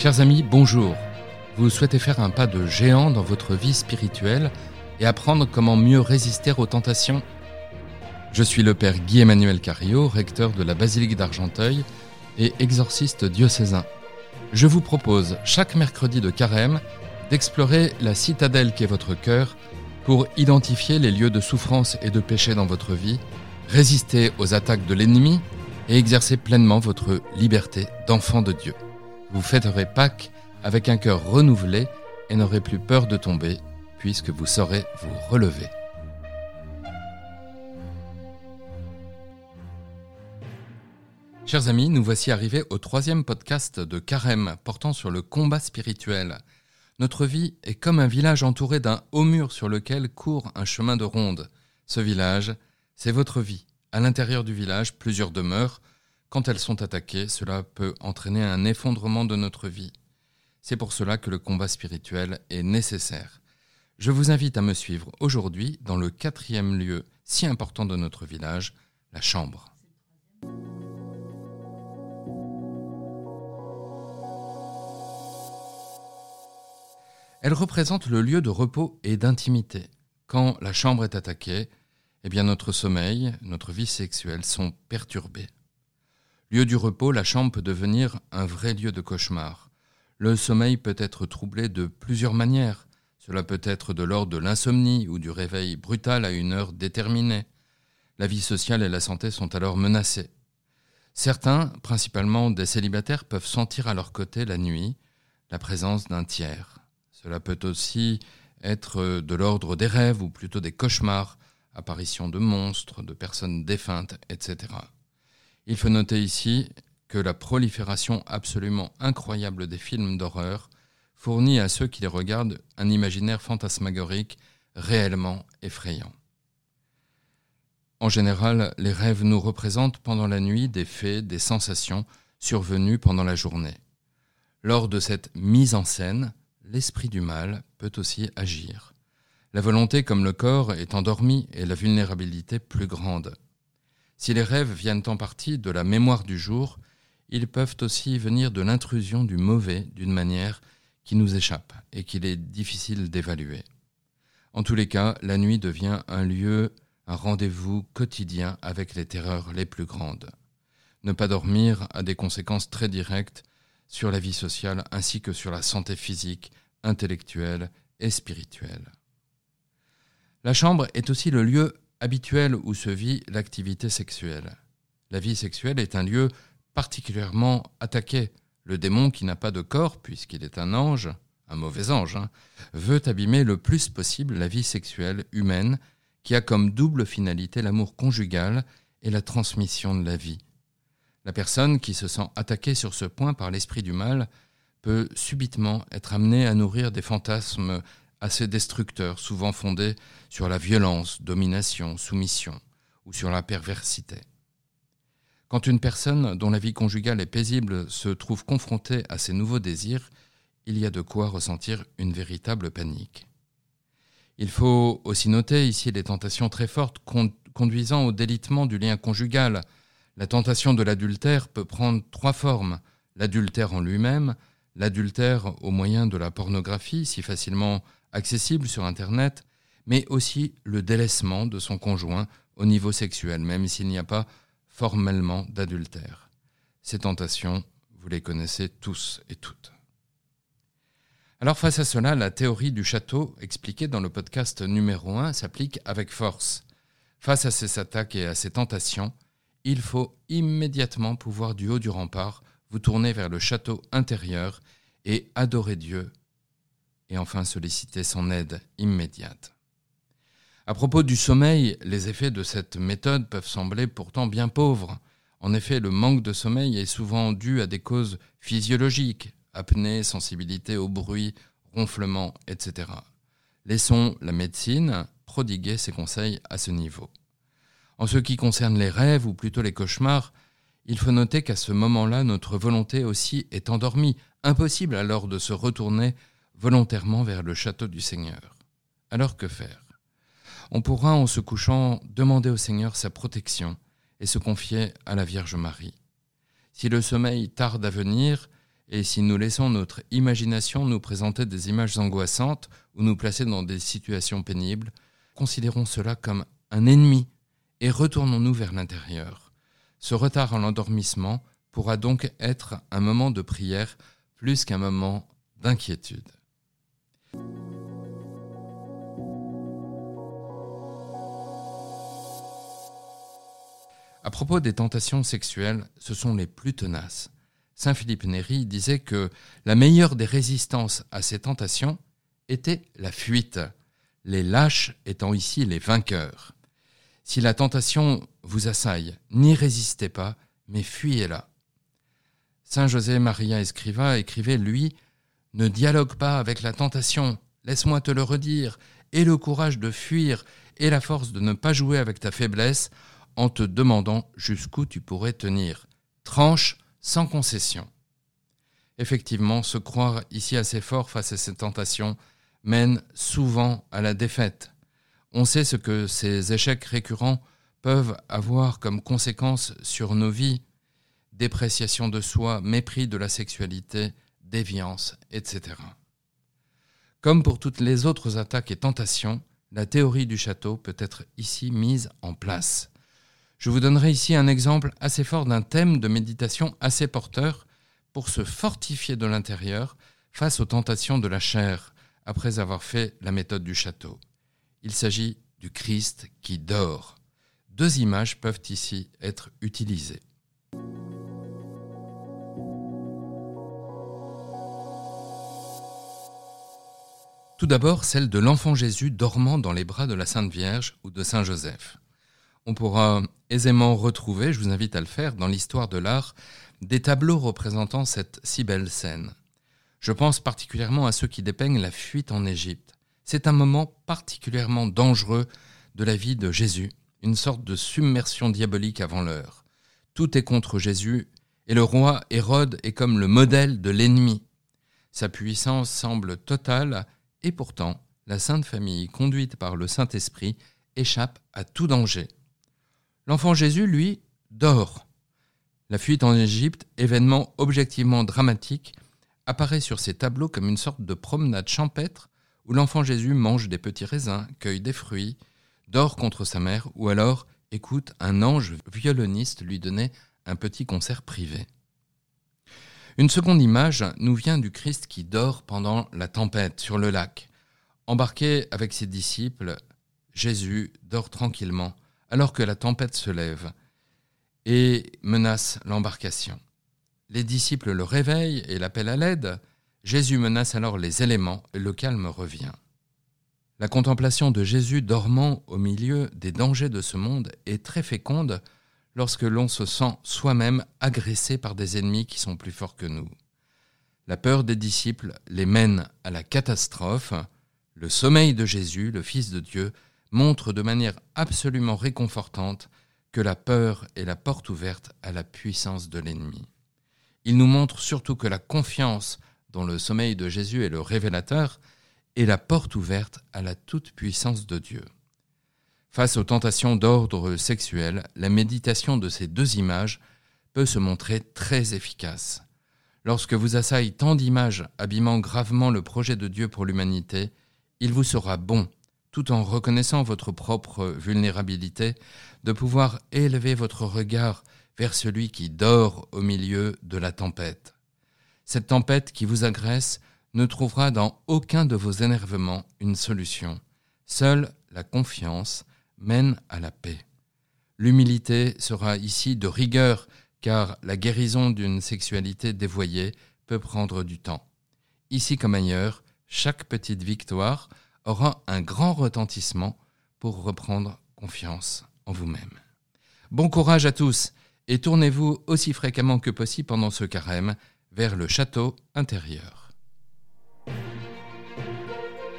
Chers amis, bonjour. Vous souhaitez faire un pas de géant dans votre vie spirituelle et apprendre comment mieux résister aux tentations? Je suis le Père Guy-Emmanuel Cario, recteur de la Basilique d'Argenteuil et exorciste diocésain. Je vous propose chaque mercredi de carême d'explorer la citadelle qu'est votre cœur pour identifier les lieux de souffrance et de péché dans votre vie, résister aux attaques de l'ennemi et exercer pleinement votre liberté d'enfant de Dieu. Vous fêterez Pâques avec un cœur renouvelé et n'aurez plus peur de tomber, puisque vous saurez vous relever. Chers amis, nous voici arrivés au troisième podcast de Carême portant sur le combat spirituel. Notre vie est comme un village entouré d'un haut mur sur lequel court un chemin de ronde. Ce village, c'est votre vie. À l'intérieur du village, plusieurs demeures, quand elles sont attaquées, cela peut entraîner un effondrement de notre vie. C'est pour cela que le combat spirituel est nécessaire. Je vous invite à me suivre aujourd'hui dans le quatrième lieu si important de notre village, la chambre. Elle représente le lieu de repos et d'intimité. Quand la chambre est attaquée, eh bien notre sommeil, notre vie sexuelle sont perturbés. Lieu du repos, la chambre peut devenir un vrai lieu de cauchemar. Le sommeil peut être troublé de plusieurs manières. Cela peut être de l'ordre de l'insomnie ou du réveil brutal à une heure déterminée. La vie sociale et la santé sont alors menacées. Certains, principalement des célibataires, peuvent sentir à leur côté la nuit la présence d'un tiers. Cela peut aussi être de l'ordre des rêves ou plutôt des cauchemars, apparition de monstres, de personnes défuntes, etc. Il faut noter ici que la prolifération absolument incroyable des films d'horreur fournit à ceux qui les regardent un imaginaire fantasmagorique réellement effrayant. En général, les rêves nous représentent pendant la nuit des faits, des sensations survenues pendant la journée. Lors de cette mise en scène, l'esprit du mal peut aussi agir. La volonté comme le corps est endormie et la vulnérabilité plus grande. Si les rêves viennent en partie de la mémoire du jour, ils peuvent aussi venir de l'intrusion du mauvais d'une manière qui nous échappe et qu'il est difficile d'évaluer. En tous les cas, la nuit devient un lieu, un rendez-vous quotidien avec les terreurs les plus grandes. Ne pas dormir a des conséquences très directes sur la vie sociale ainsi que sur la santé physique, intellectuelle et spirituelle. La chambre est aussi le lieu habituel où se vit l'activité sexuelle. La vie sexuelle est un lieu particulièrement attaqué. Le démon qui n'a pas de corps, puisqu'il est un ange, un mauvais ange, hein, veut abîmer le plus possible la vie sexuelle humaine qui a comme double finalité l'amour conjugal et la transmission de la vie. La personne qui se sent attaquée sur ce point par l'esprit du mal peut subitement être amenée à nourrir des fantasmes assez destructeurs, souvent fondés sur la violence, domination, soumission ou sur la perversité. Quand une personne dont la vie conjugale est paisible se trouve confrontée à ces nouveaux désirs, il y a de quoi ressentir une véritable panique. Il faut aussi noter ici les tentations très fortes conduisant au délitement du lien conjugal. La tentation de l'adultère peut prendre trois formes. L'adultère en lui-même, l'adultère au moyen de la pornographie, si facilement accessible sur Internet, mais aussi le délaissement de son conjoint au niveau sexuel, même s'il n'y a pas formellement d'adultère. Ces tentations, vous les connaissez tous et toutes. Alors face à cela, la théorie du château, expliquée dans le podcast numéro 1, s'applique avec force. Face à ces attaques et à ces tentations, il faut immédiatement pouvoir du haut du rempart vous tourner vers le château intérieur et adorer Dieu et enfin solliciter son aide immédiate. À propos du sommeil, les effets de cette méthode peuvent sembler pourtant bien pauvres. En effet, le manque de sommeil est souvent dû à des causes physiologiques, apnée, sensibilité au bruit, ronflement, etc. Laissons la médecine prodiguer ses conseils à ce niveau. En ce qui concerne les rêves, ou plutôt les cauchemars, il faut noter qu'à ce moment-là, notre volonté aussi est endormie. Impossible alors de se retourner volontairement vers le château du Seigneur. Alors que faire? On pourra, en se couchant, demander au Seigneur sa protection et se confier à la Vierge Marie. Si le sommeil tarde à venir, Et si nous laissons notre imagination nous présenter des images angoissantes ou nous placer dans des situations pénibles, considérons cela comme un ennemi et retournons-nous vers l'intérieur. Ce retard en l'endormissement pourra donc être un moment de prière plus qu'un moment d'inquiétude. À propos des tentations sexuelles, ce sont les plus tenaces. Saint Philippe Néri disait que la meilleure des résistances à ces tentations était la fuite, les lâches étant ici les vainqueurs. Si la tentation vous assaille, n'y résistez pas, mais fuyez-la. Saint José Maria Escriva écrivait, lui, Ne dialogue pas avec la tentation, laisse-moi te le redire, aie le courage de fuir et la force de ne pas jouer avec ta faiblesse en te demandant jusqu'où tu pourrais tenir. Tranche sans concession. Effectivement, se croire ici assez fort face à ces tentations mène souvent à la défaite. On sait ce que ces échecs récurrents peuvent avoir comme conséquence sur nos vies dépréciation de soi, mépris de la sexualité, déviance, etc. Comme pour toutes les autres attaques et tentations, la théorie du château peut être ici mise en place. Je vous donnerai ici un exemple assez fort d'un thème de méditation assez porteur pour se fortifier de l'intérieur face aux tentations de la chair après avoir fait la méthode du château. Il s'agit du Christ qui dort. Deux images peuvent ici être utilisées. Tout d'abord celle de l'enfant Jésus dormant dans les bras de la Sainte Vierge ou de Saint Joseph on pourra aisément retrouver, je vous invite à le faire, dans l'histoire de l'art, des tableaux représentant cette si belle scène. Je pense particulièrement à ceux qui dépeignent la fuite en Égypte. C'est un moment particulièrement dangereux de la vie de Jésus, une sorte de submersion diabolique avant l'heure. Tout est contre Jésus, et le roi Hérode est comme le modèle de l'ennemi. Sa puissance semble totale, et pourtant, la Sainte Famille, conduite par le Saint-Esprit, échappe à tout danger. L'enfant Jésus, lui, dort. La fuite en Égypte, événement objectivement dramatique, apparaît sur ces tableaux comme une sorte de promenade champêtre où l'enfant Jésus mange des petits raisins, cueille des fruits, dort contre sa mère ou alors écoute un ange violoniste lui donner un petit concert privé. Une seconde image nous vient du Christ qui dort pendant la tempête sur le lac. Embarqué avec ses disciples, Jésus dort tranquillement alors que la tempête se lève et menace l'embarcation. Les disciples le réveillent et l'appellent à l'aide. Jésus menace alors les éléments et le calme revient. La contemplation de Jésus dormant au milieu des dangers de ce monde est très féconde lorsque l'on se sent soi-même agressé par des ennemis qui sont plus forts que nous. La peur des disciples les mène à la catastrophe. Le sommeil de Jésus, le Fils de Dieu, montre de manière absolument réconfortante que la peur est la porte ouverte à la puissance de l'ennemi. Il nous montre surtout que la confiance dont le sommeil de Jésus est le révélateur est la porte ouverte à la toute-puissance de Dieu. Face aux tentations d'ordre sexuel, la méditation de ces deux images peut se montrer très efficace. Lorsque vous assaillent tant d'images abîmant gravement le projet de Dieu pour l'humanité, il vous sera bon tout en reconnaissant votre propre vulnérabilité, de pouvoir élever votre regard vers celui qui dort au milieu de la tempête. Cette tempête qui vous agresse ne trouvera dans aucun de vos énervements une solution. Seule la confiance mène à la paix. L'humilité sera ici de rigueur, car la guérison d'une sexualité dévoyée peut prendre du temps. Ici comme ailleurs, chaque petite victoire aura un grand retentissement pour reprendre confiance en vous-même. Bon courage à tous et tournez-vous aussi fréquemment que possible pendant ce carême vers le château intérieur.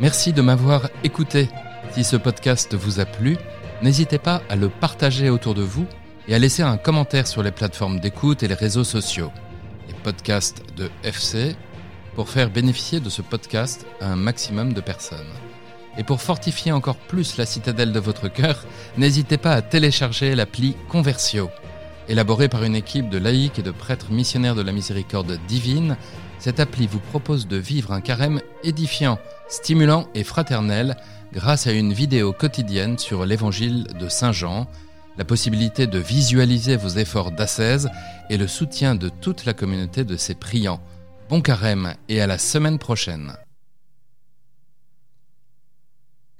Merci de m'avoir écouté. Si ce podcast vous a plu, n'hésitez pas à le partager autour de vous et à laisser un commentaire sur les plateformes d'écoute et les réseaux sociaux. Les podcasts de FC pour faire bénéficier de ce podcast à un maximum de personnes. Et pour fortifier encore plus la citadelle de votre cœur, n'hésitez pas à télécharger l'appli Conversio. Élaborée par une équipe de laïcs et de prêtres missionnaires de la miséricorde divine, cette appli vous propose de vivre un carême édifiant, stimulant et fraternel grâce à une vidéo quotidienne sur l'évangile de Saint Jean, la possibilité de visualiser vos efforts d'ascèse et le soutien de toute la communauté de ses priants. Bon carême et à la semaine prochaine.